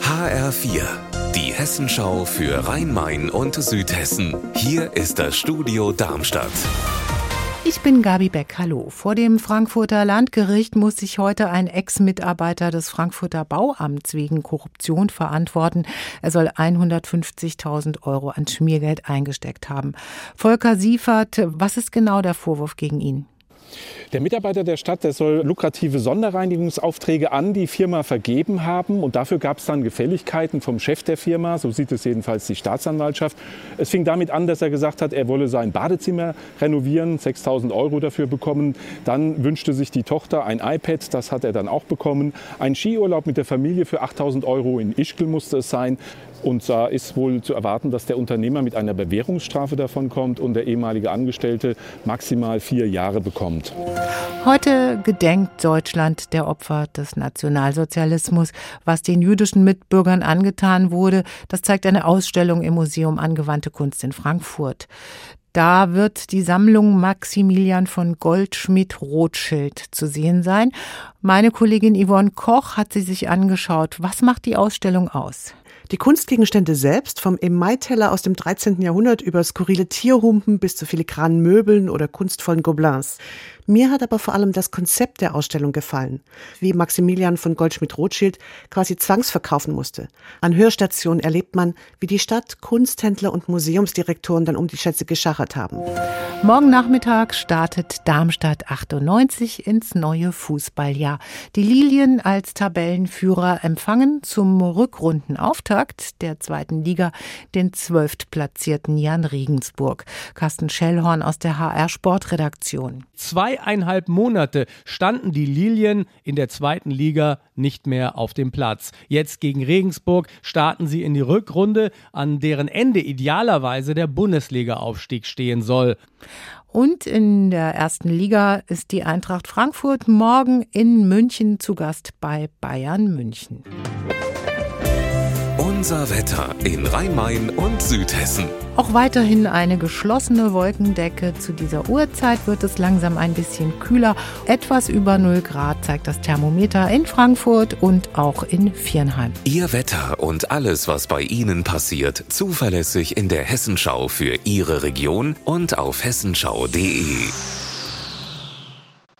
HR4, die Hessenschau für Rhein-Main und Südhessen. Hier ist das Studio Darmstadt. Ich bin Gabi Beck. Hallo. Vor dem Frankfurter Landgericht muss sich heute ein Ex-Mitarbeiter des Frankfurter Bauamts wegen Korruption verantworten. Er soll 150.000 Euro an Schmiergeld eingesteckt haben. Volker Siefert, was ist genau der Vorwurf gegen ihn? Der Mitarbeiter der Stadt, der soll lukrative Sonderreinigungsaufträge an die Firma vergeben haben. Und dafür gab es dann Gefälligkeiten vom Chef der Firma. So sieht es jedenfalls die Staatsanwaltschaft. Es fing damit an, dass er gesagt hat, er wolle sein Badezimmer renovieren, 6000 Euro dafür bekommen. Dann wünschte sich die Tochter ein iPad, das hat er dann auch bekommen. Ein Skiurlaub mit der Familie für 8000 Euro in Ischgl musste es sein. Und da ist wohl zu erwarten, dass der Unternehmer mit einer Bewährungsstrafe davon kommt und der ehemalige Angestellte maximal vier Jahre bekommt. Heute gedenkt Deutschland der Opfer des Nationalsozialismus. Was den jüdischen Mitbürgern angetan wurde, das zeigt eine Ausstellung im Museum Angewandte Kunst in Frankfurt. Da wird die Sammlung Maximilian von Goldschmidt-Rothschild zu sehen sein. Meine Kollegin Yvonne Koch hat sie sich angeschaut. Was macht die Ausstellung aus? Die Kunstgegenstände selbst, vom Emailleteller aus dem 13. Jahrhundert über skurrile Tierhumpen bis zu filigranen Möbeln oder kunstvollen Gobelins. Mir hat aber vor allem das Konzept der Ausstellung gefallen, wie Maximilian von Goldschmidt-Rothschild quasi zwangsverkaufen musste. An Hörstationen erlebt man, wie die Stadt, Kunsthändler und Museumsdirektoren dann um die Schätze geschachert haben. Morgen Nachmittag startet Darmstadt 98 ins neue Fußballjahr. Die Lilien als Tabellenführer empfangen zum Rückrundenauftakt der zweiten Liga den zwölftplatzierten Jan Regensburg. Carsten Schellhorn aus der HR Sportredaktion. Zwei zweieinhalb Monate standen die Lilien in der zweiten Liga nicht mehr auf dem Platz. Jetzt gegen Regensburg starten sie in die Rückrunde, an deren Ende idealerweise der Bundesliga-Aufstieg stehen soll. Und in der ersten Liga ist die Eintracht Frankfurt morgen in München zu Gast bei Bayern München. Unser Wetter in Rhein-Main und Südhessen. Auch weiterhin eine geschlossene Wolkendecke. Zu dieser Uhrzeit wird es langsam ein bisschen kühler. Etwas über 0 Grad zeigt das Thermometer in Frankfurt und auch in Viernheim. Ihr Wetter und alles, was bei Ihnen passiert, zuverlässig in der Hessenschau für Ihre Region und auf hessenschau.de.